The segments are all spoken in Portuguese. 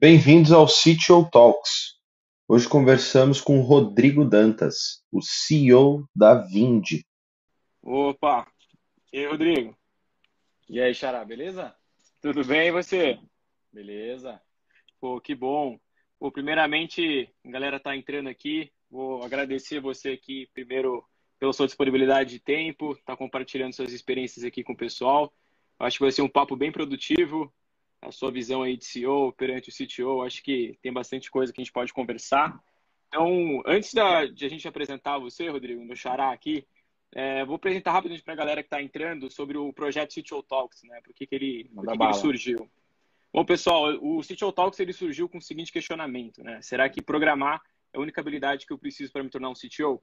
Bem-vindos ao CTO Talks. Hoje conversamos com Rodrigo Dantas, o CEO da Vind. Opa! E aí, Rodrigo? E aí, Xará, beleza? Tudo bem e você? Beleza. Pô, que bom. Pô, primeiramente, a galera tá entrando aqui. Vou agradecer você aqui, primeiro, pela sua disponibilidade de tempo, tá compartilhando suas experiências aqui com o pessoal. Acho que vai ser um papo bem produtivo. A sua visão aí de CEO perante o CTO, acho que tem bastante coisa que a gente pode conversar. Então, antes da, de a gente apresentar você, Rodrigo, no Xará aqui, é, vou apresentar rapidamente para a galera que está entrando sobre o projeto CTO Talks, né? Por que, que, ele, por que, que ele surgiu. Bom, pessoal, o CTO Talks ele surgiu com o seguinte questionamento, né? Será que programar é a única habilidade que eu preciso para me tornar um CTO?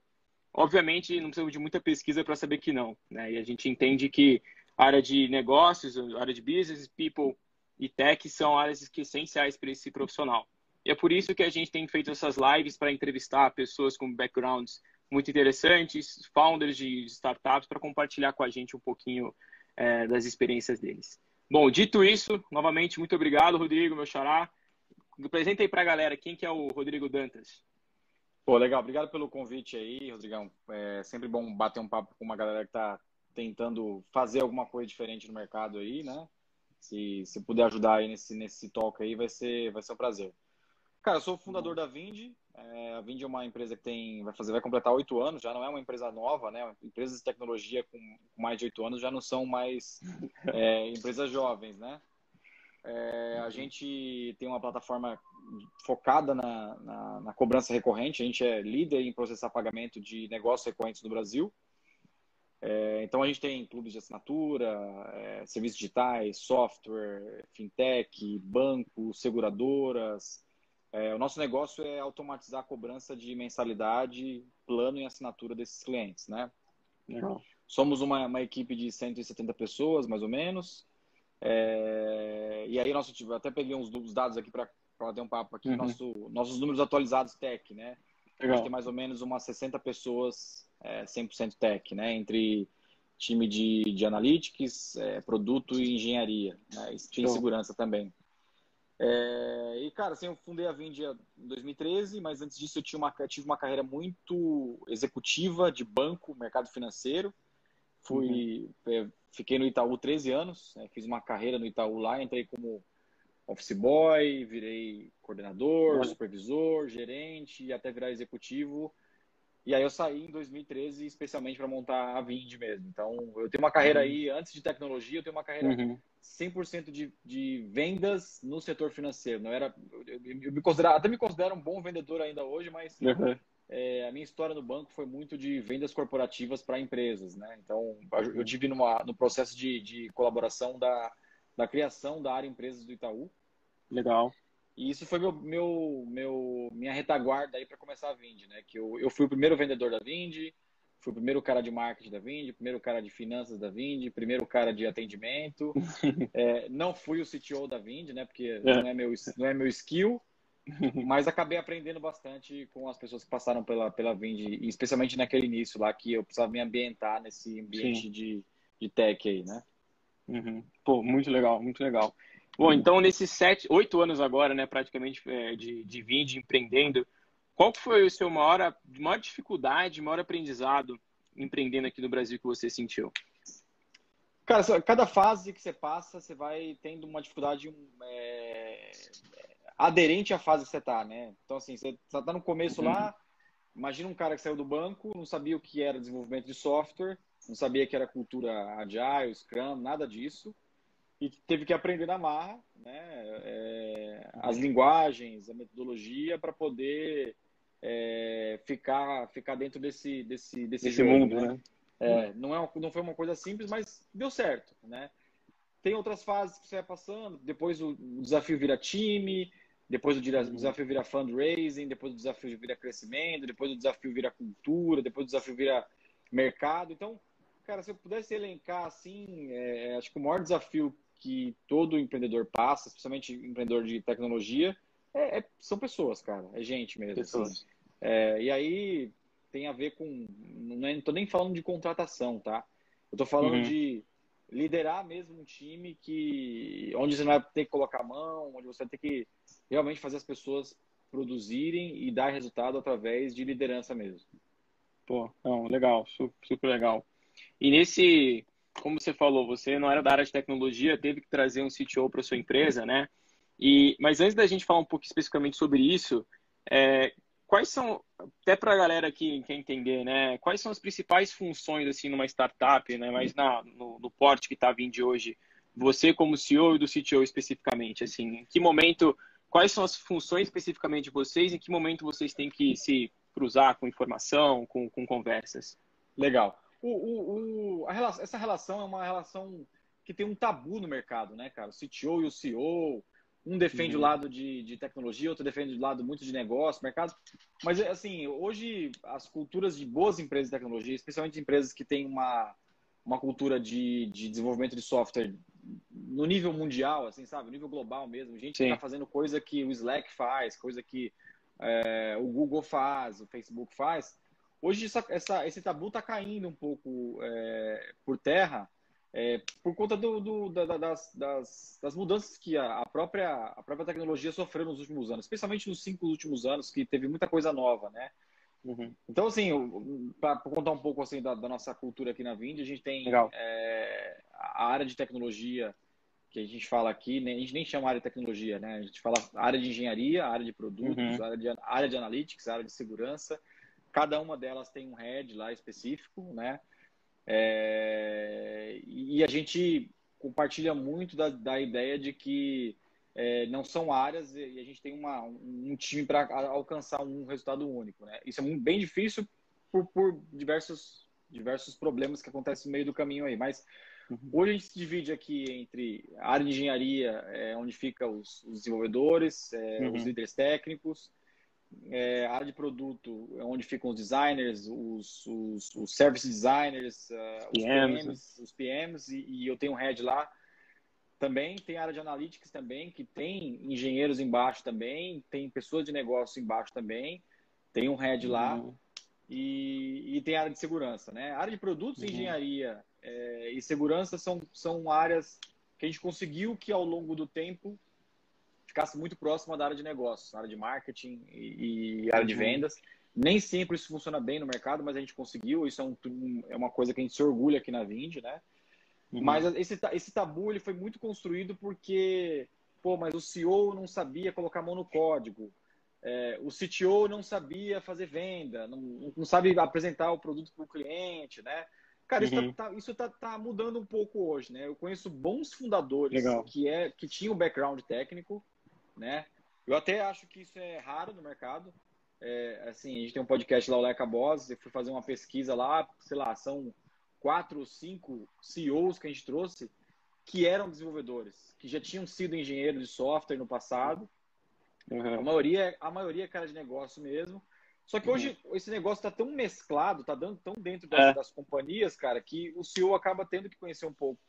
Obviamente, não precisa de muita pesquisa para saber que não, né? E a gente entende que área de negócios, área de business, people e tech são áreas que essenciais para esse profissional. E é por isso que a gente tem feito essas lives para entrevistar pessoas com backgrounds muito interessantes, founders de startups, para compartilhar com a gente um pouquinho é, das experiências deles. Bom, dito isso, novamente, muito obrigado, Rodrigo, meu xará. Apresenta aí para a galera quem que é o Rodrigo Dantas. Pô, legal. Obrigado pelo convite aí, Rodrigão. É sempre bom bater um papo com uma galera que está tentando fazer alguma coisa diferente no mercado aí, né? Se, se puder ajudar aí nesse, nesse talk aí, vai ser, vai ser um prazer. Cara, eu sou o fundador da Vind. É, a Vind é uma empresa que tem, vai fazer, vai completar oito anos, já não é uma empresa nova, né? Empresas de tecnologia com mais de oito anos já não são mais é, empresas jovens, né? É, a gente tem uma plataforma focada na, na, na, cobrança recorrente. A gente é líder em processar pagamento de negócios recorrentes no Brasil. É, então a gente tem clubes de assinatura, é, serviços digitais, software, fintech, bancos, seguradoras, é, o nosso negócio é automatizar a cobrança de mensalidade, plano e assinatura desses clientes, né? Legal. Somos uma, uma equipe de 170 pessoas, mais ou menos. É, e aí, nosso, até peguei uns, uns dados aqui para ter um papo aqui. Uhum. Nosso, nossos números atualizados tech, né? Legal. A gente tem mais ou menos umas 60 pessoas é, 100% tech, né? Entre time de, de analytics, é, produto e engenharia. Né? E tem segurança também. É, e, cara, assim, eu fundei a Vindia em 2013, mas antes disso eu, tinha uma, eu tive uma carreira muito executiva de banco, mercado financeiro. Fui, uhum. Fiquei no Itaú 13 anos, né, fiz uma carreira no Itaú lá, entrei como office boy, virei coordenador, supervisor, gerente e até virar executivo. E aí eu saí em 2013 especialmente para montar a Vind mesmo. Então, eu tenho uma carreira uhum. aí, antes de tecnologia, eu tenho uma carreira uhum. 100% de, de vendas no setor financeiro. Não era, eu, eu me considero, até me considero um bom vendedor ainda hoje, mas uhum. É, a minha história no banco foi muito de vendas corporativas para empresas, né? Então, eu tive numa, no processo de, de colaboração da, da criação da área empresas do Itaú. Legal. E isso foi meu, meu, meu minha retaguarda aí para começar a Vind, né? Que eu, eu fui o primeiro vendedor da Vind, fui o primeiro cara de marketing da Vind, primeiro cara de finanças da Vind, primeiro cara de atendimento. é, não fui o CTO da Vind, né? Porque é. não é meu não é meu skill, mas acabei aprendendo bastante com as pessoas que passaram pela pela Vind, e especialmente naquele início lá que eu precisava me ambientar nesse ambiente de, de tech aí, né? Uhum. Pô, muito legal, muito legal. Bom, então nesses sete, oito anos agora, né, praticamente é, de, de Vind, empreendendo, qual foi o seu maior, maior dificuldade, maior aprendizado empreendendo aqui no Brasil que você sentiu? Cara, cada fase que você passa, você vai tendo uma dificuldade é, aderente à fase que você está, né? Então, assim, você está no começo uhum. lá, imagina um cara que saiu do banco, não sabia o que era desenvolvimento de software, não sabia que era cultura agile, Scrum, nada disso e teve que aprender na marra né, é, as linguagens, a metodologia para poder é, ficar, ficar dentro desse, desse, desse, jogo, mundo. Né? né? É, não, é uma, não foi uma coisa simples, mas deu certo. Né? Tem outras fases que você vai passando, depois o, o desafio vira time, depois o desafio vira fundraising, depois o desafio vira crescimento, depois o desafio vira cultura, depois o desafio vira mercado. Então, cara, se eu pudesse elencar assim, é, acho que o maior desafio que todo empreendedor passa, especialmente empreendedor de tecnologia, é, é, são pessoas, cara. É gente mesmo. Assim. É, e aí tem a ver com. Não estou nem falando de contratação, tá? Eu estou falando uhum. de liderar mesmo um time que onde você não vai ter que colocar a mão, onde você vai ter que realmente fazer as pessoas produzirem e dar resultado através de liderança mesmo. Pô, não, legal, super legal. E nesse, como você falou, você não era da área de tecnologia, teve que trazer um CTO para sua empresa, né? E, mas antes da gente falar um pouco especificamente sobre isso, é, quais são, até para a galera que quer entender, né? Quais são as principais funções assim numa startup, né? Mas na, no, no porte que está vindo hoje, você como CEO e do CTO especificamente, assim, em que momento, quais são as funções especificamente de vocês? Em que momento vocês têm que se cruzar com informação, com, com conversas? Legal. O, o, o, relação, essa relação é uma relação que tem um tabu no mercado, né, cara? O CTO e o CEO, um defende uhum. o lado de, de tecnologia, outro defende o lado muito de negócio, mercado. Mas, assim, hoje as culturas de boas empresas de tecnologia, especialmente empresas que têm uma, uma cultura de, de desenvolvimento de software no nível mundial, assim, sabe? No nível global mesmo. Gente Sim. que está fazendo coisa que o Slack faz, coisa que é, o Google faz, o Facebook faz. Hoje essa, essa, esse tabu está caindo um pouco é, por terra é, por conta do, do, da, das, das, das, mudanças que a, a, própria, a própria tecnologia sofreu nos últimos anos, especialmente nos cinco últimos anos, que teve muita coisa nova, né? Uhum. Então, assim, para contar um pouco assim da, da, nossa cultura aqui na Vind, a gente tem é, a área de tecnologia que a gente fala aqui, né? a gente nem chama área de tecnologia, né? A gente fala área de engenharia, área de produtos, uhum. área, de, área de analytics, área de segurança. Cada uma delas tem um head lá específico, né? É, e a gente compartilha muito da, da ideia de que é, não são áreas e a gente tem uma, um time para alcançar um resultado único. Né? Isso é bem difícil por, por, diversos, diversos problemas que acontecem no meio do caminho aí. Mas uhum. hoje a gente se divide aqui entre a área de engenharia, é, onde ficam os, os desenvolvedores, é, uhum. os líderes técnicos, é, área de produto, é onde ficam os designers, os, os, os service designers, uh, os PMs, PMs, os PMs e, e, eu tenho um head lá. Também tem área de analytics também, que tem engenheiros embaixo também, tem pessoas de negócio embaixo também, tem um head lá. Uhum. E, e, tem área de segurança, né? A área de produtos, uhum. engenharia é, e segurança são, são áreas que a gente conseguiu que ao longo do tempo ficasse muito próxima da área de negócios, área de marketing e, e área de vendas. Nem sempre isso funciona bem no mercado, mas a gente conseguiu. Isso é, um, é uma coisa que a gente se orgulha aqui na Vind, né? Uhum. Mas esse, esse tabu ele foi muito construído porque, pô, mas o CEO não sabia colocar a mão no código. É, o CTO não sabia fazer venda, não, não sabe apresentar o produto para o cliente, né? Cara, isso, tá, uhum. tá, isso tá, tá, mudando um pouco hoje, né? Eu conheço bons fundadores Legal. que, é, que tinham background técnico, né? Eu até acho que isso é raro no mercado. É, assim, a gente tem um podcast lá, o Leca Boss, eu fui fazer uma pesquisa lá, sei lá, são quatro ou cinco CEOs que a gente trouxe que eram desenvolvedores, que já tinham sido engenheiros de software no passado. Uhum. A maioria, a maioria é cara de negócio mesmo. Só que hoje uhum. esse negócio está tão mesclado, está dando tão dentro das, é. das, companhias, cara, que o CEO acaba tendo que conhecer um pouco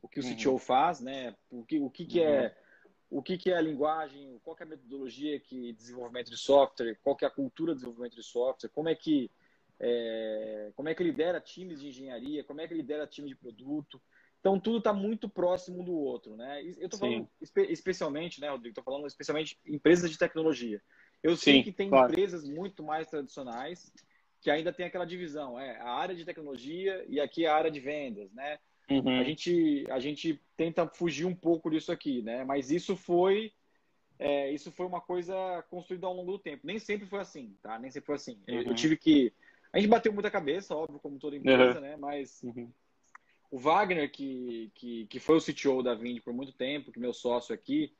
o que o CTO uhum. faz, né? O que, o que, que é uhum o que, que é a linguagem, qual é a metodologia que desenvolvimento de software, qual é a cultura de desenvolvimento de software, como é que é, como é que lidera times de engenharia, como é que lidera time de produto. Então tudo está muito próximo do outro, né? Eu estou falando espe especialmente, né, Rodrigo? Estou falando especialmente empresas de tecnologia. Eu sei Sim, que tem claro. empresas muito mais tradicionais que ainda tem aquela divisão, é a área de tecnologia e aqui a área de vendas, né? Uhum. A, gente, a gente tenta fugir um pouco disso aqui, né? Mas isso foi é, isso foi uma coisa construída ao longo do tempo. Nem sempre foi assim, tá? Nem sempre foi assim. Uhum. Eu, tive que. A gente bateu muita cabeça, óbvio, como toda empresa, uhum. né? Mas uhum. o Wagner, que, que, que foi o CTO da Vind por muito tempo, que é meu sócio aqui,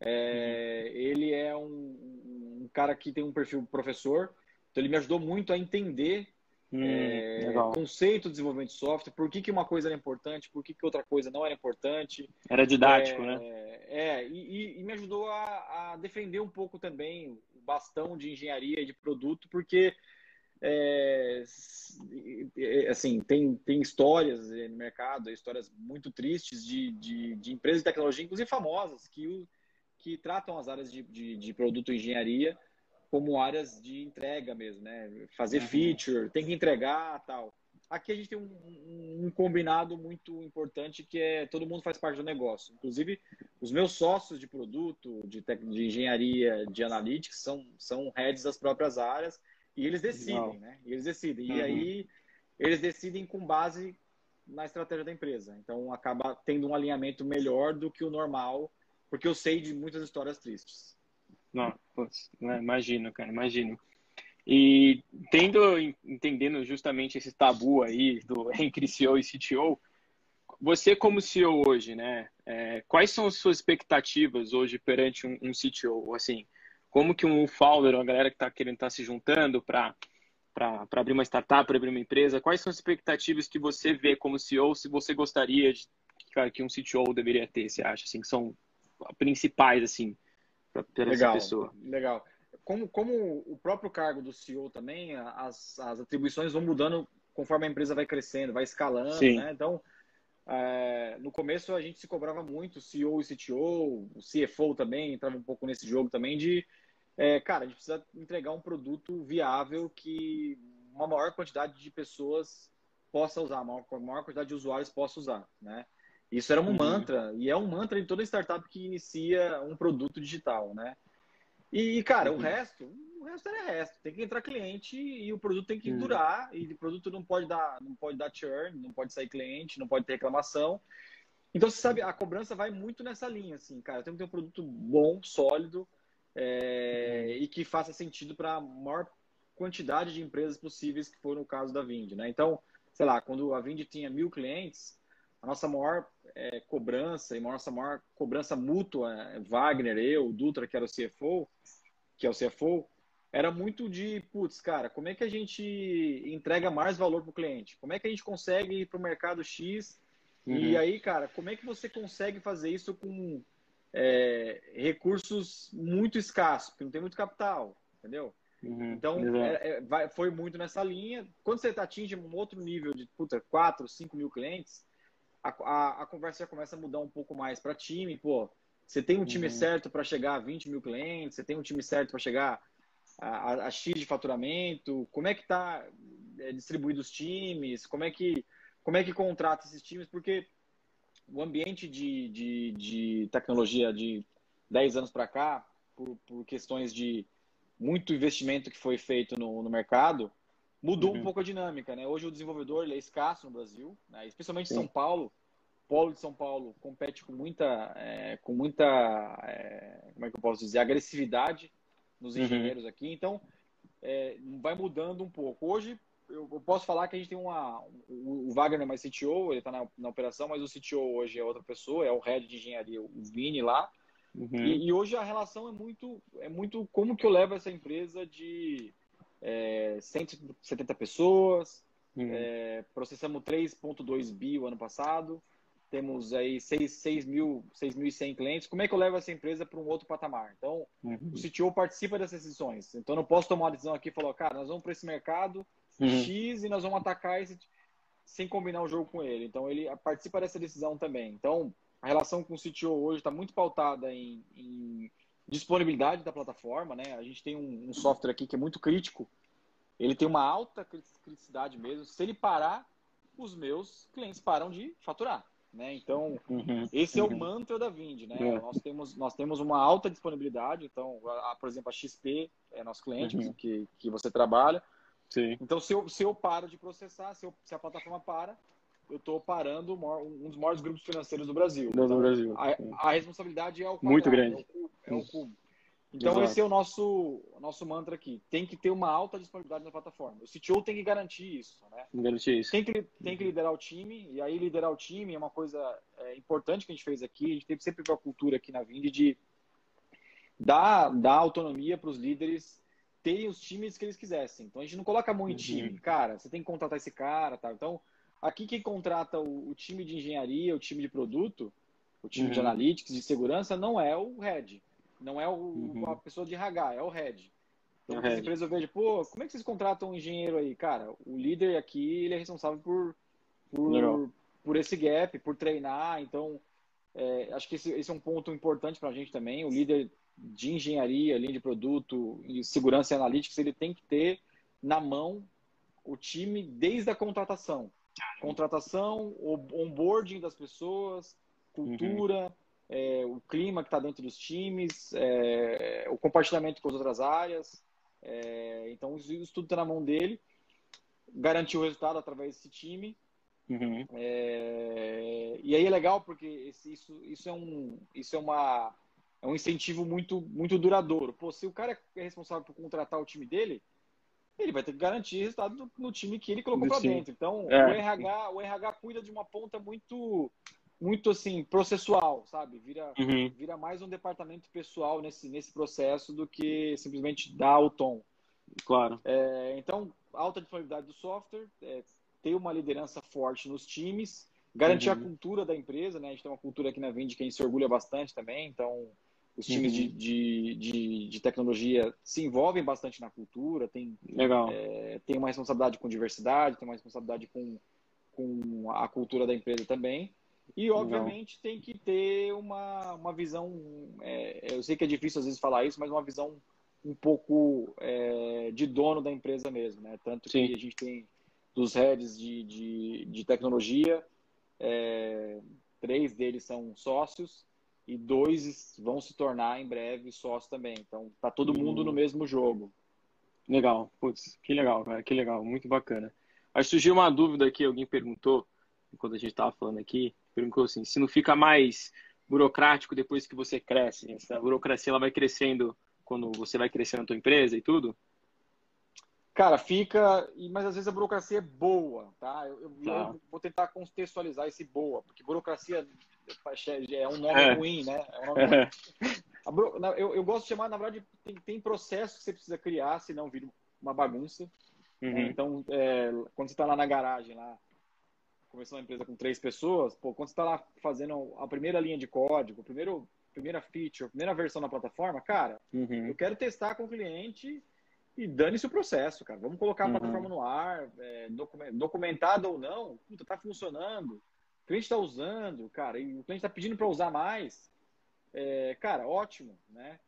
é, uhum. ele é um, um cara que tem um perfil professor, então ele me ajudou muito a entender Hum, é, conceito de desenvolvimento de software, por que, que uma coisa era importante, por que, que outra coisa não era importante. Era didático, é, né? É, e, e, me ajudou a, a, defender um pouco também o bastão de engenharia e de produto, porque é, assim, tem, tem histórias no mercado, histórias muito tristes de, de, de empresas de tecnologia, inclusive famosas, que, que tratam as áreas de, de, de produto e engenharia como áreas de entrega mesmo, né? Fazer uhum. feature, tem que entregar tal. aqui a gente tem um, um, combinado muito importante que é todo mundo faz parte do negócio. Inclusive, os meus sócios de produto, de, de engenharia, de analytics, são, são heads das próprias áreas e eles decidem, né? E eles decidem. Uhum. E aí, eles decidem com base na estratégia da empresa. Então, acaba tendo um alinhamento melhor do que o normal, porque eu sei de muitas histórias tristes. Não, né, imagino, cara, imagino. E tendo, entendendo justamente esse tabu aí do entre CEO e CTO, você como CEO hoje, né? É, quais são as suas expectativas hoje perante um, um CTO? Assim, como que um founder, uma galera que está querendo estar tá se juntando para para abrir uma startup, para abrir uma empresa, quais são as expectativas que você vê como CEO, se você gostaria de que um CTO deveria ter, você acha, assim, que são principais, assim, para essa pessoa? Legal como, como o próprio cargo do CEO também, as, as atribuições vão mudando conforme a empresa vai crescendo, vai escalando, Sim. né? Então, é, no começo a gente se cobrava muito, CEO e CTO, o CFO também entrava um pouco nesse jogo também de, é, cara, a gente precisa entregar um produto viável que uma maior quantidade de pessoas possa usar, uma maior quantidade de usuários possa usar, né? Isso era um uhum. mantra, e é um mantra de toda startup que inicia um produto digital, né? E, cara, uhum. o resto, o resto é resto. Tem que entrar cliente e o produto tem que uhum. durar. E o produto não pode dar, não pode dar churn, não pode sair cliente, não pode ter reclamação. Então, você sabe, a cobrança vai muito nessa linha, assim, cara. Tem que ter um produto bom, sólido é, uhum. e que faça sentido para a maior quantidade de empresas possíveis, que foi no caso da Vind, né? Então, sei lá, quando a Vind tinha mil clientes, a nossa maior é, cobrança e a nossa maior cobrança mútua, Wagner, eu, Dutra, que era o CFO, que é o CFO, era muito de, putz, cara, como é que a gente entrega mais valor para o cliente? Como é que a gente consegue ir para o mercado X? Uhum. E aí, cara, como é que você consegue fazer isso com é, recursos muito escassos, porque não tem muito capital, entendeu? Uhum. Então, é, é, vai, foi muito nessa linha. Quando você atinge um outro nível de, puta, 4, 5 mil clientes, a, a, a conversa já começa a mudar um pouco mais para time. Pô, você tem um time uhum. certo para chegar a 20 mil clientes, você tem um time certo para chegar a, a, a, X de faturamento, como é que está é, distribuído os times, como é que como é que contrata esses times, porque o ambiente de, de, de tecnologia de 10 anos para cá, por, por, questões de muito investimento que foi feito no, no mercado, mudou uhum. um pouco a dinâmica, né? Hoje o desenvolvedor ele é escasso no Brasil, né? especialmente em São Paulo. O polo de São Paulo compete com muita, é, com muita, é, como é que eu posso dizer, agressividade nos uhum. engenheiros uhum. aqui. Então, é, vai mudando um pouco. Hoje eu, eu, posso falar que a gente tem uma, o, Wagner é mais CTO, ele está na, na, operação, mas o CTO hoje é outra pessoa, é o head de engenharia, o Vini lá. Uhum. E, e, hoje a relação é muito, é muito como que eu levo essa empresa de é, 170 pessoas, uhum. é, processamos 3,2 bi o ano passado, temos aí 6.100 clientes. Como é que eu levo essa empresa para um outro patamar? Então, uhum. o CTO participa dessas decisões. Então, não posso tomar uma decisão aqui e falar, cara, nós vamos para esse mercado uhum. X e nós vamos atacar esse sem combinar o jogo com ele. Então, ele participa dessa decisão também. Então, a relação com o CTO hoje está muito pautada em, em disponibilidade da plataforma, né? A gente tem um, um, software aqui que é muito crítico. Ele tem uma alta criticidade mesmo. Se ele parar, os meus clientes param de faturar, né? Então, uhum, esse uhum. é o mantra da Vind, né? Uhum. Nós temos nós temos uma alta disponibilidade. Então, a, a, por exemplo, a XP é nosso cliente uhum. que, que você trabalha. Sim. Então, se eu, se eu paro de processar, se, eu, se a plataforma para, eu estou parando um dos maiores grupos financeiros do Brasil. Do então, Brasil. A, a, responsabilidade é o quadrado, muito grande. É o, é cubo. Então Exato. esse é o nosso nosso mantra aqui. Tem que ter uma alta disponibilidade na plataforma. O CTO tem que garantir isso, né? Garantir isso. Tem que tem que liderar o time e aí liderar o time é uma coisa é, importante que a gente fez aqui. A gente teve sempre a cultura aqui na Vind de dar, dar autonomia para os líderes terem os times que eles quisessem. Então a gente não coloca mão em uhum. time, cara. Você tem que contratar esse cara, tá? Então Aqui quem contrata o, o, time de engenharia, o time de produto, o time uhum. de analytics, de segurança, não é o head. Não é o, uhum. a pessoa de RH, é o head. Então, é as empresas eu vejo, pô, como é que vocês contratam um engenheiro aí? Cara, o líder aqui, ele é responsável por, por, por esse gap, por treinar. Então, é, acho que esse, esse, é um ponto importante para a gente também. O líder de engenharia, linha de produto, segurança e analytics, ele tem que ter na mão o time desde a contratação. Contratação, onboarding das pessoas, cultura, uhum. é, o clima que está dentro dos times, é, o compartilhamento com as outras áreas. É, então, isso tudo está na mão dele. Garantir o resultado através desse time. Uhum. É, e aí é legal porque esse, isso, isso, é um, isso é, uma, é um incentivo muito, muito duradouro. Pô, se o cara é responsável por contratar o time dele, ele vai ter que garantir resultado no, no time que ele colocou para dentro. Então, é. o, RH, o RH cuida de uma ponta muito muito assim processual, sabe? Vira uhum. vira mais um departamento pessoal nesse nesse processo do que simplesmente dar o tom. Claro. É, então, alta disponibilidade do software, é, ter uma liderança forte nos times, garantir uhum. a cultura da empresa, né? A gente tem uma cultura aqui na Vind que a gente se orgulha bastante também, então os times uhum. de, de, de, de, tecnologia se envolvem bastante na cultura, tem, Legal. É, tem uma responsabilidade com diversidade, tem uma responsabilidade com, com a cultura da empresa também. E, obviamente, Legal. tem que ter uma, uma visão. É, eu sei que é difícil às vezes falar isso, mas uma visão um pouco é, de dono da empresa mesmo. Né? Tanto Sim. que a gente tem dos heads de, de, de tecnologia, é, três deles são sócios e dois vão se tornar em breve sócios também. Então, tá todo mundo no mesmo jogo. Legal, putz, que legal, cara, que legal, muito bacana. Aí surgiu uma dúvida aqui, alguém perguntou, quando a gente estava falando aqui, perguntou assim, se não fica mais burocrático depois que você cresce, essa burocracia ela vai crescendo quando você vai crescendo na tua empresa e tudo? Cara, fica, mas às vezes a burocracia é boa, tá? Eu, eu, tá. eu vou tentar contextualizar esse boa, porque burocracia é um nome é. ruim, né? É um nome é. ruim. Eu, eu, gosto de chamar, na verdade, tem, tem processo que você precisa criar, senão vira uma bagunça. Uhum. Né? Então, é, quando você está lá na garagem, lá, começando uma empresa com três pessoas, pô, quando você está lá fazendo a primeira linha de código, primeiro, primeira feature, primeira versão da plataforma, cara, uhum. eu quero testar com o cliente e dane-se o processo, cara. Vamos colocar a uhum. plataforma no ar, é, documentado ou não, puta, tá funcionando cliente está usando, cara, e o cliente está pedindo para usar mais, é, cara, ótimo, né?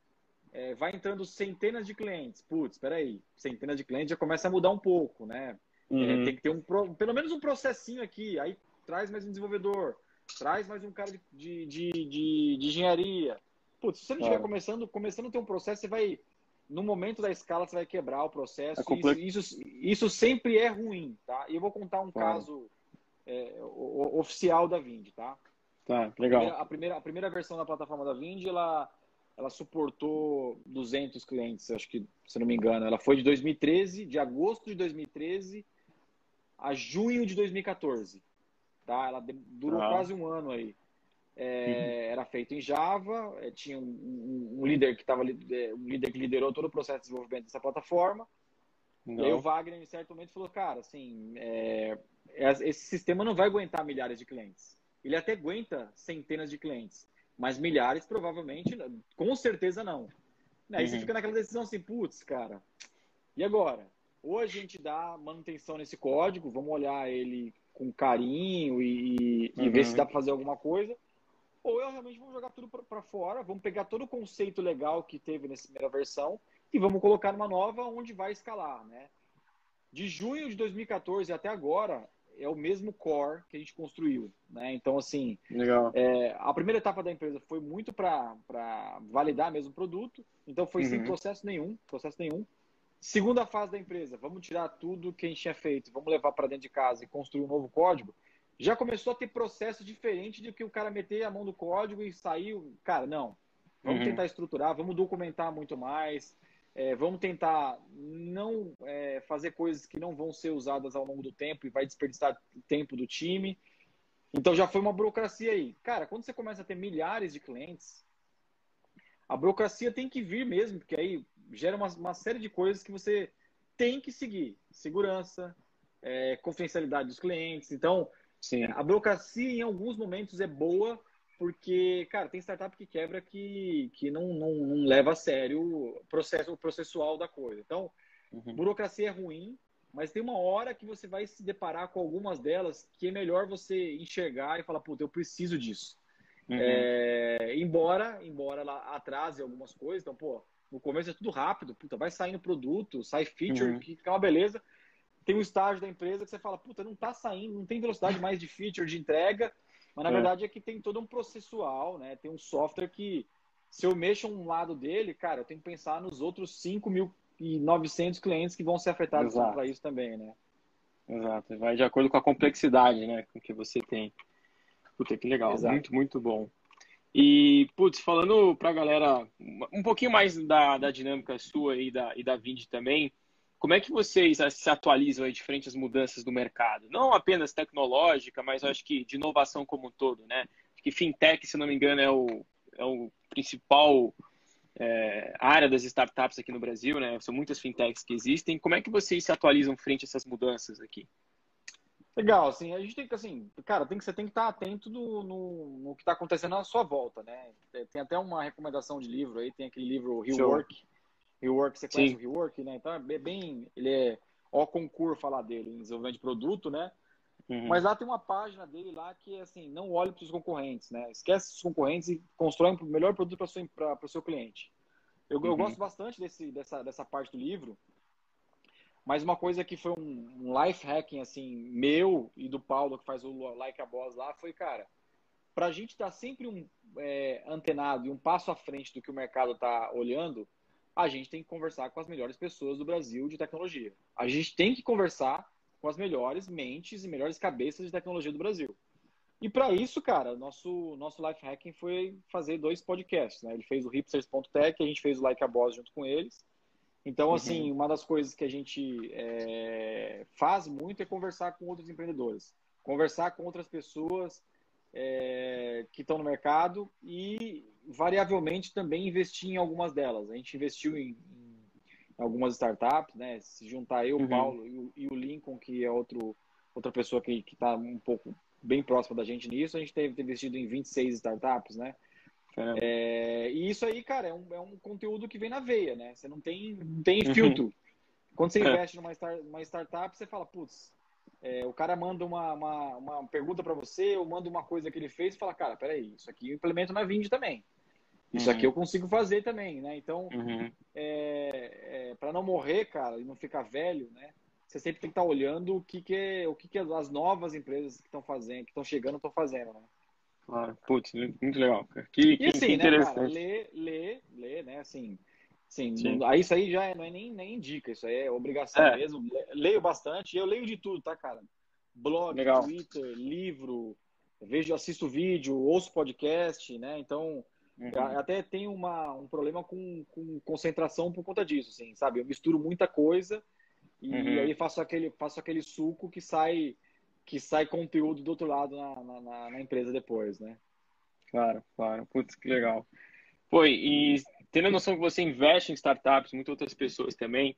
É, vai entrando centenas de clientes. Putz, espera aí, centenas de clientes já começa a mudar um pouco, né? É, uhum. Tem que ter um, pelo menos um processinho aqui. Aí traz mais um desenvolvedor, traz mais um cara de, de, de, de, de engenharia. Putz, se você não estiver começando, começando a ter um processo, você vai, no momento da escala, você vai quebrar o processo. É isso, isso, isso, sempre é ruim, tá? E eu vou contar um claro. caso é, o, o, oficial da Vind, tá? Tá, legal. A primeira, a primeira, a primeira, versão da plataforma da Vind, ela, ela suportou 200 clientes, acho que, se não me engano. Ela foi de 2013, de agosto de 2013 a junho de 2014. Tá? Ela durou ah. quase um ano aí. É, uhum. Era feito em Java, é, tinha um, um, um líder que estava é, um líder que liderou todo o processo de desenvolvimento dessa plataforma. Não. E aí o Wagner, em certo momento, falou, cara, assim, é, é, esse sistema não vai aguentar milhares de clientes. Ele até aguenta centenas de clientes, mas milhares provavelmente, com certeza não. Aí uhum. você fica naquela decisão assim, putz, cara, e agora? Ou a gente dá manutenção nesse código, vamos olhar ele com carinho e, uhum. e ver se dá para fazer alguma coisa, ou eu realmente vou jogar tudo para fora, vamos pegar todo o conceito legal que teve nessa primeira versão e vamos colocar numa nova onde vai escalar, né? De junho de 2014 até agora é o mesmo core que a gente construiu, né? Então assim, é, a primeira etapa da empresa foi muito para validar mesmo o produto, então foi uhum. sem processo nenhum, processo nenhum. Segunda fase da empresa, vamos tirar tudo que a gente tinha feito, vamos levar para dentro de casa e construir um novo código. Já começou a ter processo diferente de que o cara meter a mão no código e saiu, cara, não. Vamos uhum. tentar estruturar, vamos documentar muito mais, é, vamos tentar não é, fazer coisas que não vão ser usadas ao longo do tempo e vai desperdiçar tempo do time. Então já foi uma burocracia aí. Cara, quando você começa a ter milhares de clientes, a burocracia tem que vir mesmo, porque aí gera uma, uma série de coisas que você tem que seguir. Segurança, é, confidencialidade dos clientes. Então, Sim. a burocracia em alguns momentos é boa porque, cara, tem startup que quebra que, que não, não, não leva a sério o processo o processual da coisa. Então, uhum. burocracia é ruim, mas tem uma hora que você vai se deparar com algumas delas que é melhor você enxergar e falar, puta, eu preciso disso. Uhum. É, embora, embora ela atrase algumas coisas, então, pô, no começo é tudo rápido, puta, vai saindo produto, sai feature, uhum. que fica uma beleza. Tem um estágio da empresa que você fala, puta, não tá saindo, não tem velocidade mais de feature, de entrega, mas na é. verdade é que tem todo um processual, né? Tem um software que, se eu mexo um lado dele, cara, eu tenho que pensar nos outros 5.900 clientes que vão ser afetados para isso também, né? Exato, vai de acordo com a complexidade, né, com que você tem. Puta, que legal, Exato. muito, muito bom. E, putz, falando pra galera um pouquinho mais da, da dinâmica sua e da, e da Vind também, como é que vocês se atualizam aí de frente às mudanças do mercado? Não apenas tecnológica, mas acho que de inovação como um todo, né? Acho que fintech, se não me engano, é o, é o principal é, área das startups aqui no Brasil, né? São muitas fintechs que existem. Como é que vocês se atualizam frente a essas mudanças aqui? Legal, assim, a gente tem que, assim, cara, tem que, você tem que estar atento no, no, no que está acontecendo à sua volta, né? Tem até uma recomendação de livro aí, tem aquele livro Rework, Rework, você conhece Sim. o Rework, né? Então é bem, ele é ó concurso falar dele, em desenvolvimento de produto, né? Uhum. Mas lá tem uma página dele lá que é assim, não olhe para os concorrentes, né? Esquece os concorrentes e constrói um melhor produto para o seu cliente. Eu, uhum. eu, gosto bastante desse, dessa, dessa parte do livro, mas uma coisa que foi um, um life hacking assim meu e do Paulo que faz o Like a Boss lá foi, cara, para a gente estar tá sempre um é, antenado e um passo à frente do que o mercado está olhando, a gente tem que conversar com as melhores pessoas do Brasil de tecnologia. A gente tem que conversar com as melhores mentes e melhores cabeças de tecnologia do Brasil. E para isso, cara, nosso nosso life hacking foi fazer dois podcasts, né? Ele fez o hipsters.tech, a gente fez o Like a Boss junto com eles. Então, uhum. assim, uma das coisas que a gente é, faz muito é conversar com outros empreendedores, conversar com outras pessoas é, que estão no mercado e, variavelmente, também investir em algumas delas. A gente investiu em, em algumas startups, né? Se juntar eu, o uhum. Paulo e o, e o, Lincoln, que é outro, outra pessoa que está um pouco bem próxima da gente nisso, a gente teve investido em 26 startups, né? É, e isso aí, cara, é um, é um conteúdo que vem na veia, né? Você não tem, não tem uhum. filtro. Quando você é. investe numa start, uma startup, você fala, putz, é, o cara manda uma, uma, uma pergunta para você, ou manda uma coisa que ele fez e fala, cara, peraí, isso aqui eu implemento na Vind também. Isso uhum. aqui eu consigo fazer também, né? Então, uhum. é, é, para não morrer, cara, e não ficar velho, né? Você sempre tem que estar tá olhando o que, que, é, o que, que as novas empresas que estão fazendo, que estão chegando, estão fazendo, né? Claro, putz, muito legal. Que, e assim, que né, cara, lê, lê, lê, né? Assim, Sim, Sim. Aí isso aí já é, não é nem, nem indica, isso aí é obrigação é. mesmo. Leio bastante, eu leio de tudo, tá, cara? Blog, Legal. Twitter, livro, vejo, assisto vídeo, ouço podcast, né? Então, uhum. até tenho uma, um problema com, com concentração por conta disso, assim, sabe? Eu misturo muita coisa e uhum. aí faço aquele, faço aquele suco que sai que sai conteúdo do outro lado na, na, na empresa depois, né? Claro, claro. Putz, que legal. Foi, e tendo a noção que você investe em startups, muitas outras pessoas também,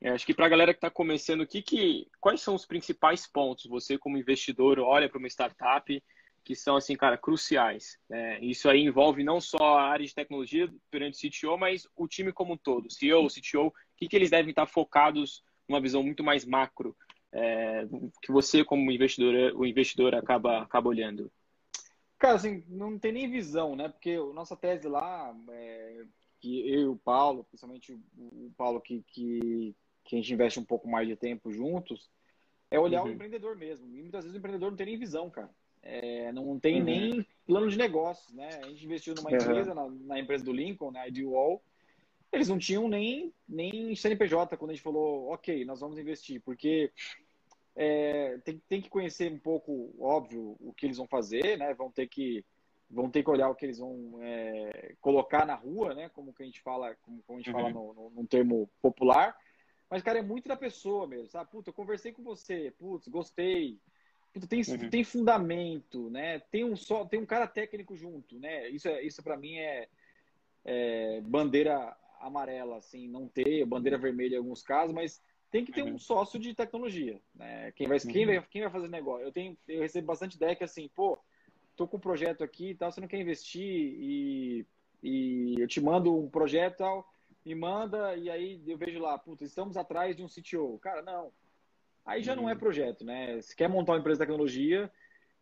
é, acho que para a galera que está começando, o que, que, quais são os principais pontos você como investidor olha para uma startup que são assim, cara, cruciais? Né? Isso aí envolve não só a área de tecnologia perante o CTO, mas o time como um todo, CEO, CTO, o que, que eles devem estar focados numa visão muito mais macro é, que você como investidor, o investidor acaba, acaba olhando? Cara, assim, não tem nem visão, né? Porque a nossa tese lá, é, que eu e o Paulo, principalmente o Paulo que, que, que a gente investe um pouco mais de tempo juntos, é olhar uhum. o empreendedor mesmo. E muitas vezes o empreendedor não tem nem visão, cara. É, não tem uhum. nem plano de negócios, né? A gente investiu numa uhum. empresa, na, na, empresa do Lincoln, na Ideal, eles não tinham nem, nem CNPJ quando a gente falou, ok, nós vamos investir, porque é, tem, tem que conhecer um pouco, óbvio, o que eles vão fazer, né? Vão ter que vão ter que olhar o que eles vão é, colocar na rua, né? Como que a gente fala, como, como a gente uhum. fala no, no, num termo popular. Mas, cara, é muito da pessoa mesmo, sabe? Puta, eu conversei com você, putz, gostei. Puta, tem, uhum. tem fundamento, né? Tem um só, tem um cara técnico junto, né? Isso, é, isso para mim é, é, bandeira amarela, assim, não ter bandeira vermelha em alguns casos, mas tem que ter uhum. um sócio de tecnologia, né? Quem vai, quem vai, quem vai fazer negócio? Eu tenho, eu recebo bastante que assim, pô, tô com um projeto aqui e tal, você não quer investir e, e eu te mando um projeto tal, me manda e aí eu vejo lá, puta, estamos atrás de um CTO. Cara, não. Aí já uhum. não é uhum. projeto, né? Se quer montar uma empresa de tecnologia,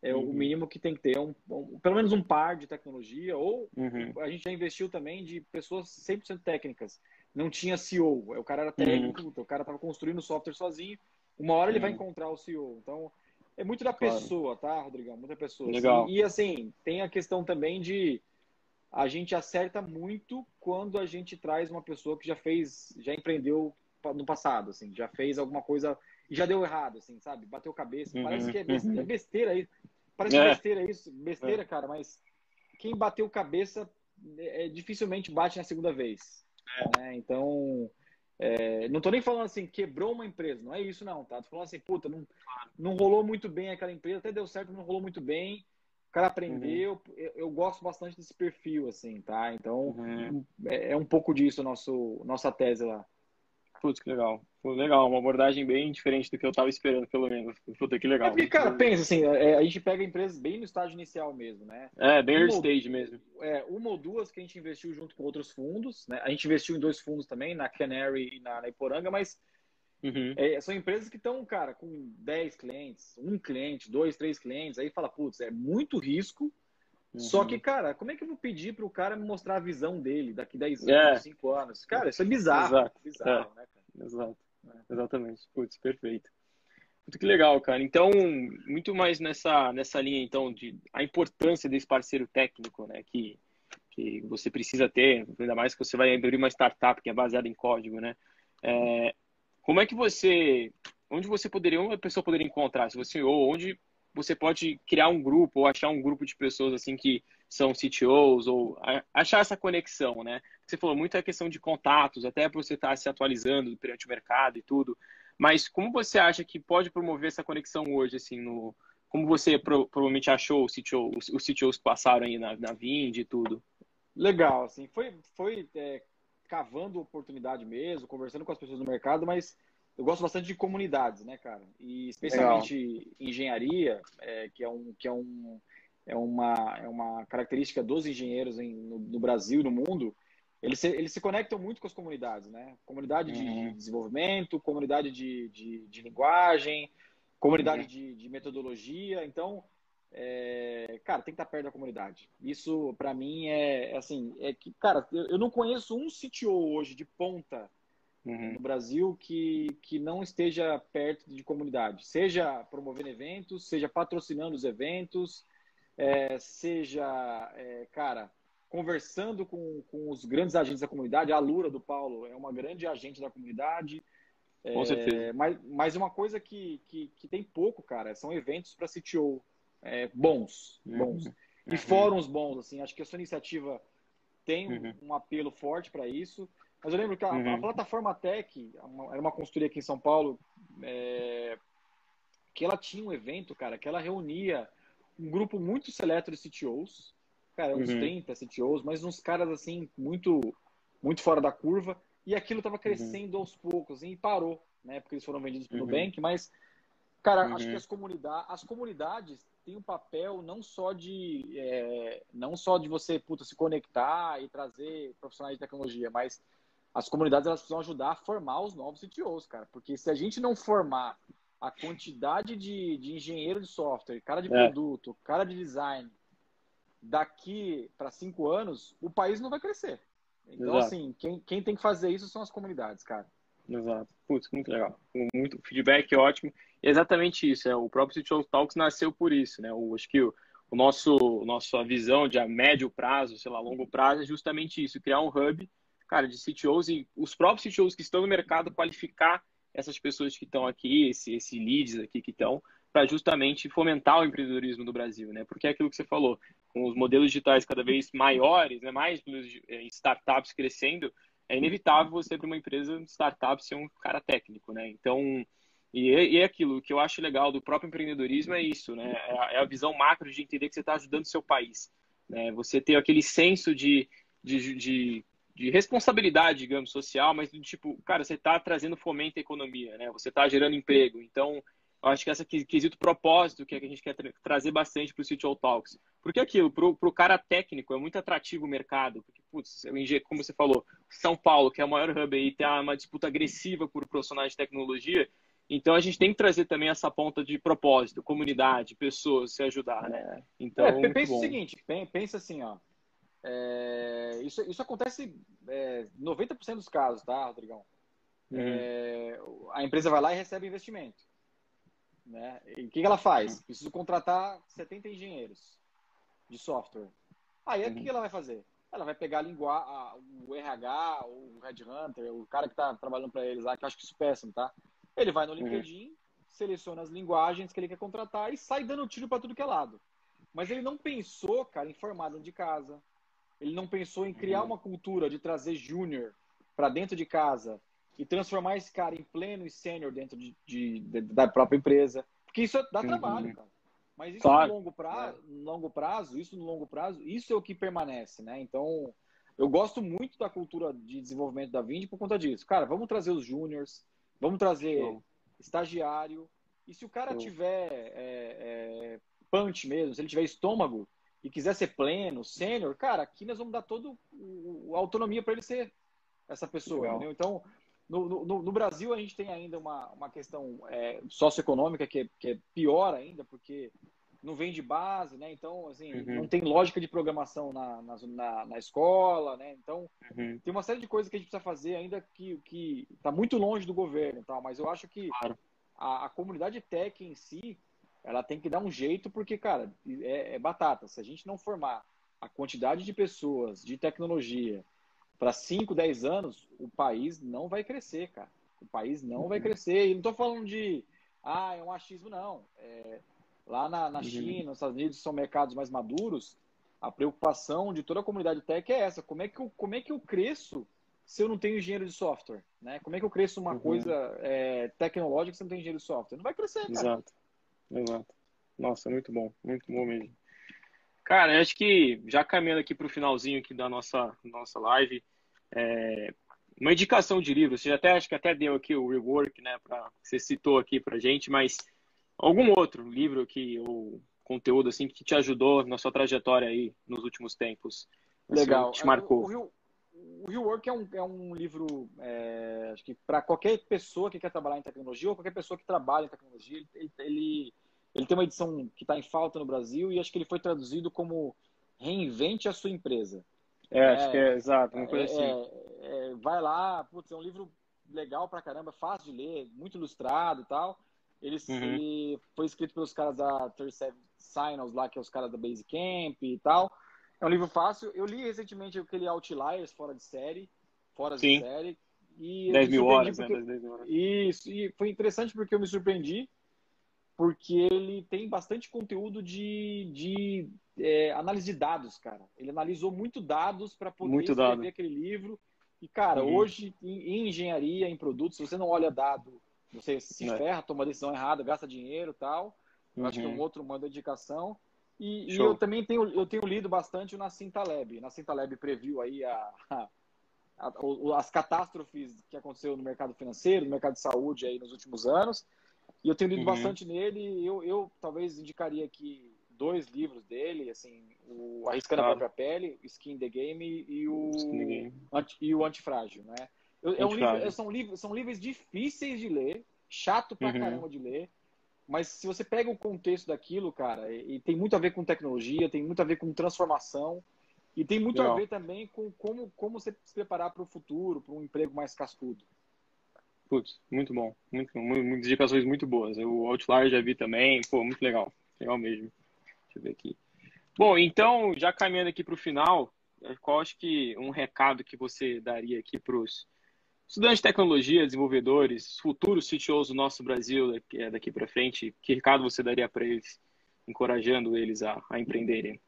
é uhum. o mínimo que tem que ter um, um, pelo menos um par de tecnologia ou uhum. a gente já investiu também de pessoas 100% técnicas. Não tinha CEO, o cara era técnico, uhum. o cara estava construindo software sozinho uma hora ele vai encontrar o CEO. Então, é muito da Claro. pessoa, tá, Rodrigão? Muita pessoa. Legal. E, e, assim, tem a questão também de a gente acerta muito quando a gente traz uma pessoa que já fez, já empreendeu no passado, assim, já fez alguma coisa e já deu errado, assim, sabe? Bateu cabeça. Uhum, Parece que é besteira, uhum. é besteira isso. Parece É. besteira isso, besteira, cara, mas quem bateu cabeça é, dificilmente bate na segunda vez. né? Então, é, não tô nem falando assim, quebrou uma empresa, não é isso não, tá? Tô falando assim, puta, não, não rolou muito bem aquela empresa, até deu certo, não rolou muito bem, o cara aprendeu, eu, eu gosto bastante desse perfil, assim, tá? Então, Uhum. é, é um pouco disso nosso, nossa tese lá. Putz, que legal. Pô, legal, uma abordagem bem diferente do que eu tava esperando, pelo menos. Puta, que legal. É porque, cara, pensa assim, é, a gente pega empresas bem no estágio inicial mesmo, né? É, bem early stage mesmo. é, uma ou duas que a gente investiu junto com outros fundos, né? A gente investiu em dois fundos também, na Canary e na, na Iporanga, mas Uhum. é, são empresas que estão, cara, com 10 clientes, um cliente, dois, três clientes, aí fala, putz, é muito risco, só Uhum. que, cara, como é que eu vou pedir para o cara me mostrar a visão dele daqui 10 É. anos, 5 anos? Cara, isso é bizarro, Exato. bizarro, né, cara? Exato. É. Exatamente. Putz, perfeito. Muito que legal, cara. Então, muito mais nessa, nessa linha, então, de a importância desse parceiro técnico, né, que, que você precisa ter, ainda mais que você vai abrir uma startup que é baseada em código, né? É, como é que você, onde você poderia, onde a pessoa poderia encontrar, se você, ou onde você pode criar um grupo, ou achar um grupo de pessoas, assim, que são CTOs, ou achar essa conexão, né? Você falou muito a questão de contatos, até para você estar se atualizando perante o mercado e tudo. Mas como você acha que pode promover essa conexão hoje, assim, no... Como você pro- provavelmente achou o CTO, os, os CTOs que passaram aí na, na Vind e tudo? Legal, assim, foi, foi é, cavando oportunidade mesmo, conversando com as pessoas do mercado, mas eu gosto bastante de comunidades, né, cara? E especialmente engenharia, é, que é um que é um é uma, é uma característica dos engenheiros em, no, no Brasil e no mundo. Eles se, eles se conectam muito com as comunidades, né? Comunidade de, Uhum. de desenvolvimento, comunidade de, de, de linguagem, comunidade Uhum. de, de metodologia. Então, é, cara, tem que estar perto da comunidade. Isso, para mim, é assim, é que, cara, eu, eu não conheço um CTO hoje de ponta Uhum. no Brasil que, que não esteja perto de comunidade. Seja promovendo eventos, seja patrocinando os eventos, é, seja, é, cara, conversando com, com os grandes agentes da comunidade. A Lura do Paulo é uma grande agente da comunidade. Com certeza. Mas, mas uma coisa que, que, que tem pouco, cara, são eventos para CTO é, bons, bons. Uhum. E fóruns bons, assim. Acho que a sua iniciativa tem um, Uhum. um apelo forte para isso. Mas eu lembro que a, Uhum. a plataforma Tech, uma- era uma consultoria aqui em São Paulo, é, que ela tinha um evento, cara, que ela reunia um grupo muito seleto de CTOs, cara, uns Uhum. 30 CTOs, mas uns caras, assim, muito, muito fora da curva, e aquilo Uhum. estava crescendo aos poucos, assim, e parou, né, porque eles foram vendidos pelo Uhum. Nubank, mas, cara, Uhum. acho que as, comunidades, as comunidades têm um papel não só de, é, não só de você, puta, se conectar e trazer profissionais de tecnologia, mas as comunidades elas precisam ajudar a formar os novos CTOs, cara. Porque se a gente não formar a quantidade de, de engenheiro de software, cara de É. produto, cara de design, daqui para cinco anos, o país não vai crescer. Então, Exato. assim, quem, quem tem que fazer isso são as comunidades, cara. Exato. Putz, muito legal. Muito feedback ótimo. Exatamente isso. É, o próprio CTO Talks nasceu por isso, né? O, acho que o, o nosso nossa visão de a médio prazo, sei lá, longo prazo é justamente isso, criar um hub, cara, de CTOs e os próprios CTOs que estão no mercado qualificar essas pessoas que estão aqui, esse, esse leads aqui que estão, para justamente fomentar o empreendedorismo do Brasil, né? Porque é aquilo que você falou, com os modelos digitais cada vez maiores, né? mais eh, startups crescendo, é inevitável você para uma empresa startup ser um cara técnico, né? Então, e é, e é aquilo que eu acho legal do próprio empreendedorismo é isso, né? É a, é a visão macro de entender que você está ajudando o seu país, né? Você ter aquele senso de, de, de, de responsabilidade, digamos, social, mas do tipo, cara, você está trazendo fomento à economia, né? Você está gerando emprego, então eu acho que essa quesito propósito que, é que a gente quer tra trazer bastante para o CTO Talks. Porque aquilo, para o cara técnico, é muito atrativo o mercado. Porque, putz, como você falou, São Paulo, que é o maior hub aí, tem uma disputa agressiva por profissionais de tecnologia. Então a gente tem que trazer também essa ponta de propósito, comunidade, pessoas, se ajudar, né? Então, é, pensa o seguinte, pensa assim, ó. É, isso, isso acontece é, 90% dos casos, tá, Rodrigão? uhum. é, a empresa vai lá e recebe investimento. Né? E o que, que ela faz? Uhum. Preciso contratar 70 engenheiros de software. Aí, uhum. o que ela vai fazer? Ela vai pegar a língua, a, o RH, o Headhunter, o cara que está trabalhando para eles lá, que eu acho que isso é péssimo, tá? Ele vai no uhum. LinkedIn, seleciona as linguagens que ele quer contratar e sai dando tiro para tudo que é lado. Mas ele não pensou, cara, em formar dentro de casa. Ele não pensou em criar uhum. uma cultura de trazer júnior para dentro de casa e transformar esse cara em pleno e sênior dentro de, de, de, da própria empresa. Porque isso dá uhum. trabalho, cara. Mas isso claro. no longo prazo, no longo prazo, isso no longo prazo, isso é o que permanece, né? Então, eu gosto muito da cultura de desenvolvimento da Vind por conta disso. Cara, vamos trazer os júniors, vamos trazer Show. estagiário. E se o cara Show. tiver é, é, punch mesmo, se ele tiver estômago e quiser ser pleno, sênior, cara, aqui nós vamos dar toda a autonomia para ele ser essa pessoa, entendeu? Então, no, no, no, Brasil, a gente tem ainda uma, uma questão é, socioeconômica que é, que é pior ainda, porque não vem de base, né? Então, assim, uhum. não tem lógica de programação na, na, na escola, né? Então, uhum. tem uma série de coisas que a gente precisa fazer ainda que que está muito longe do governo, tal. Mas eu acho que claro. a, a, comunidade tech em si, ela tem que dar um jeito, porque, cara, é, é batata. Se a gente não formar a quantidade de pessoas, de tecnologia, para 5, 10 anos, o país não vai crescer, cara. O país não vai uhum. crescer. E não estou falando de, ah, é um achismo, não. É, lá na, na uhum. China, nos Estados Unidos, são mercados mais maduros. A preocupação de toda a comunidade tech é essa. Como é que eu, como é que eu cresço se eu não tenho engenheiro de software? Né? Como é que eu cresço uma uhum. coisa é, tecnológica se eu não tenho engenheiro de software? Não vai crescer, cara. Exato. Exato. Nossa, muito bom. Muito bom mesmo. Cara, acho que já caminhando aqui para o finalzinho aqui da nossa, nossa live, é, uma indicação de livro, você até acho que até deu aqui o rework, né, para você citou aqui para gente, mas algum outro livro que o conteúdo assim que te ajudou na sua trajetória aí nos últimos tempos, assim, Legal. te marcou? O, o, o Rework é um, é um livro, é, acho que para qualquer pessoa que quer trabalhar em tecnologia ou qualquer pessoa que trabalha em tecnologia, ele, ele, ele tem uma edição que está em falta no Brasil e acho que ele foi traduzido como Reinvente a sua empresa. É, é, acho que é exato, uma coisa é, assim. É, vai lá, putz, é um livro legal pra caramba, fácil de ler, muito ilustrado e tal. Ele, uhum. ele foi escrito pelos caras da 37 Signals lá, que é os caras da Basecamp e tal. É um livro fácil. Eu li recentemente aquele Outliers, fora de série, fora Sim. de série. E 10 mil horas, porque... né? 10 mil horas. Isso, e foi interessante porque eu me surpreendi porque ele tem bastante conteúdo de, de é, análise de dados, cara. Ele analisou muito dados para poder muito escrever dado. aquele livro. E, cara, uhum. hoje, em, em, engenharia, em produtos, se você não olha dado, você se é. ferra, toma decisão errada, gasta dinheiro tal. Eu uhum. acho que é um uhum. outro uma dedicação. E, e, eu também tenho, eu tenho lido bastante o Nassim Taleb. Nassim Taleb previu aí a, a, a, as catástrofes que aconteceu no mercado financeiro, no mercado de saúde aí nos últimos anos. E eu tenho lido uhum. bastante nele. Eu, eu talvez indicaria aqui dois livros dele, assim, o Arriscando claro. a Própria Pele, Skin the Game e o, Game. Anti, e o Antifrágil, né? Eu, é um livro, são, livros, são livros difíceis de ler, chato pra uhum. caramba de ler, mas se você pega o contexto daquilo, cara, e, e, tem muito a ver com tecnologia, tem muito a ver com transformação, e tem muito Legal. a ver também com como, como você se preparar para o futuro, para um emprego mais cascudo. Putz, muito bom. Muito, muito, muitas indicações muito boas. O Outlier já vi também, pô, muito legal. Legal mesmo. Deixa eu ver aqui. Bom, então, já caminhando aqui para o final, qual acho que um recado que você daria aqui para os estudantes de tecnologia, desenvolvedores, futuros CTOs do nosso Brasil daqui, é, daqui para frente, que recado você daria para eles, encorajando eles a, a empreenderem?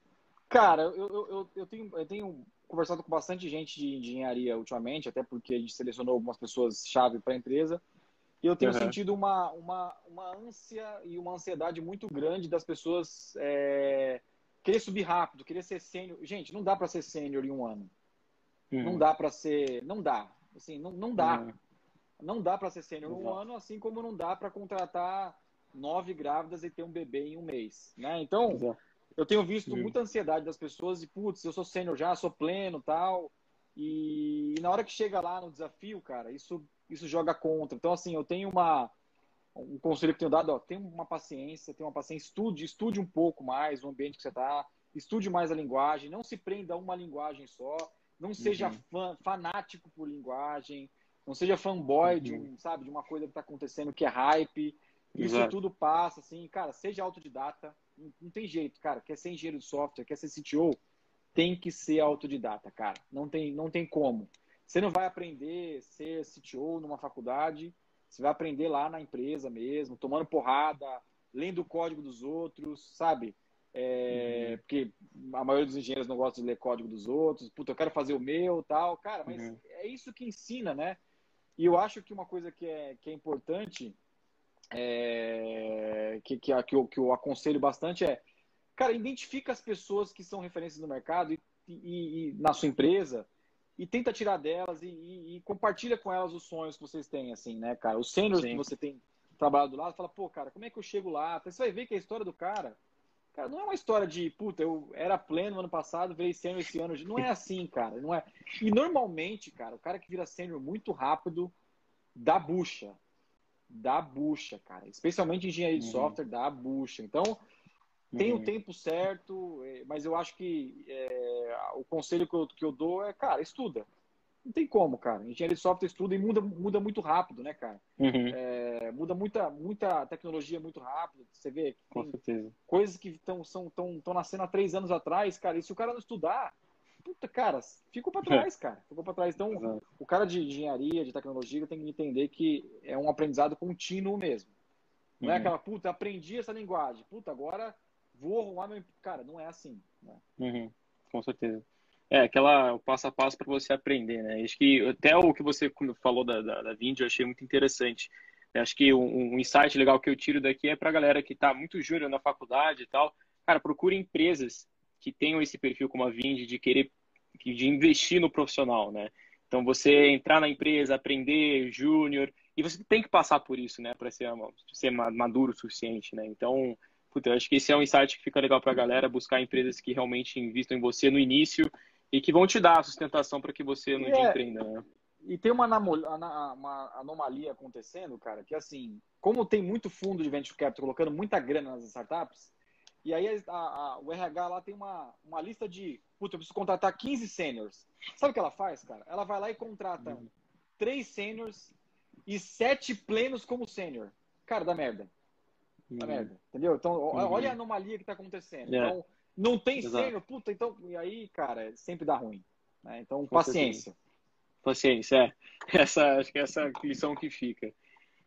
Cara, eu, eu, eu, tenho, eu tenho conversado com bastante gente de engenharia ultimamente, até porque a gente selecionou algumas pessoas-chave para a empresa. E eu tenho uhum. sentido uma, uma, uma ânsia e uma ansiedade muito grande das pessoas é, querer subir rápido, querer ser sênior. Gente, não dá para ser sênior em um ano. Uhum. Não dá para ser. Não dá. Assim, não, não dá. Uhum. Não dá para ser sênior um ano, assim como não dá para contratar nove grávidas e ter um bebê em um mês. Né? Então, Exato. Eu tenho visto Sim. muita ansiedade das pessoas e, putz, eu sou sênior já, sou pleno tal. E, e, na hora que chega lá no desafio, cara, isso, isso joga contra. Então, assim, eu tenho uma. Um conselho que tenho dado, ó, tem uma paciência, tem uma paciência, estude, estude um pouco mais o ambiente que você está, estude mais a linguagem, não se prenda a uma linguagem só, não seja uhum. fã, fanático por linguagem, Não seja fanboy de, um, sabe, de uma coisa que está acontecendo que é hype. Isso Exato. tudo passa, assim, cara, seja autodidata. Não, não tem jeito, cara. Quer ser engenheiro de software, quer ser CTO, tem que ser autodidata, cara. Não tem, não tem como. Você não vai aprender a ser CTO numa faculdade, você vai aprender lá na empresa mesmo, tomando porrada, lendo o código dos outros, sabe? É, uhum. Porque a maioria dos engenheiros não gosta de ler código dos outros. Puta, eu quero fazer o meu tal. Cara, mas uhum. é isso que ensina, né? E eu acho que uma coisa que é, que é importante, é, que, que, que, eu, que eu aconselho bastante é, cara, identifica as pessoas que são referências no mercado e, e, e na sua empresa e tenta tirar delas e, e, e, compartilha com elas os sonhos que vocês têm, assim, né, cara? Os sêniores que você tem trabalhado do lado, fala, pô, cara, como é que eu chego lá? Você vai ver que a história do cara, cara, não é uma história de, puta, eu era pleno ano passado, veio sênior esse ano. Não é assim, cara, não é. E normalmente, cara, o cara que vira sênior muito rápido dá bucha. Dá bucha, cara. Especialmente engenharia de uhum. software, dá bucha. Então, tem o uhum. tempo certo, é, mas eu acho que é, o conselho que eu, que eu dou é, cara, estuda. Não tem como, cara. Engenharia de software estuda e muda, muda muito rápido, né, cara? Uhum. É, muda muita, muita tecnologia muito rápido. Você vê Com certeza. coisas que estão são, tão, tão nascendo há três anos atrás, cara. E se o cara não estudar, puta, cara, ficou para trás, cara. Ficou para trás. Então, Exato. o cara de engenharia, de tecnologia, tem que entender que é um aprendizado contínuo mesmo. Não é uhum. é aquela, puta, aprendi essa linguagem. Puta, agora vou arrumar meu. Cara, não é assim. Né? Uhum, com certeza. É, aquela passo a passo para você aprender, né? Acho que até o que você falou da, da, da Vind eu achei muito interessante. Acho que um, um insight legal que eu tiro daqui é para a galera que está muito júnior na faculdade e tal. Cara, procure empresas que tenham esse perfil como a Vind de querer de investir no profissional, né? Então você entrar na empresa, aprender júnior e você tem que passar por isso, né, para ser, ser maduro o suficiente, né? Então Puta, eu acho que esse é um insight que fica legal para a galera, buscar empresas que realmente investam em você no início e que vão te dar a sustentação para que você no é, empreenda. Né? E tem uma, uma, anomalia acontecendo, cara, que assim, como tem muito fundo de venture capital colocando muita grana nas startups, e aí a, a, o RH lá tem uma, uma lista de, puta, eu preciso contratar 15 seniors. Sabe o que ela faz, cara? Ela vai lá e contrata uhum. três seniors e sete plenos como sênior. Cara, dá merda. Tá merda, entendeu? Então, uhum. olha a anomalia que tá acontecendo. É. Então, não tem sênior, puta, então, e aí, cara, sempre dá ruim. Né? Então, Com paciência. Certeza. Paciência, é. Essa, acho que é essa lição que fica.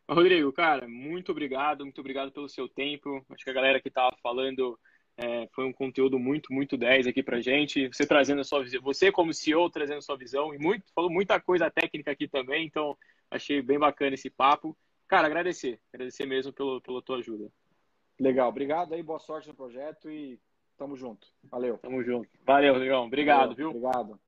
Rodrigo, cara, muito obrigado, muito obrigado pelo seu tempo. Acho que a galera que tava falando é, foi um conteúdo muito, muito 10 aqui pra gente. Você trazendo a sua visão, você como CEO trazendo a sua visão e muito, falou muita coisa técnica aqui também, então achei bem bacana esse papo. Cara, agradecer. Agradecer mesmo pelo, pela tua ajuda. Legal. Obrigado aí, boa sorte no projeto e tamo junto. Valeu. Tamo junto. Valeu, Leão. Obrigado, Valeu. viu? Obrigado.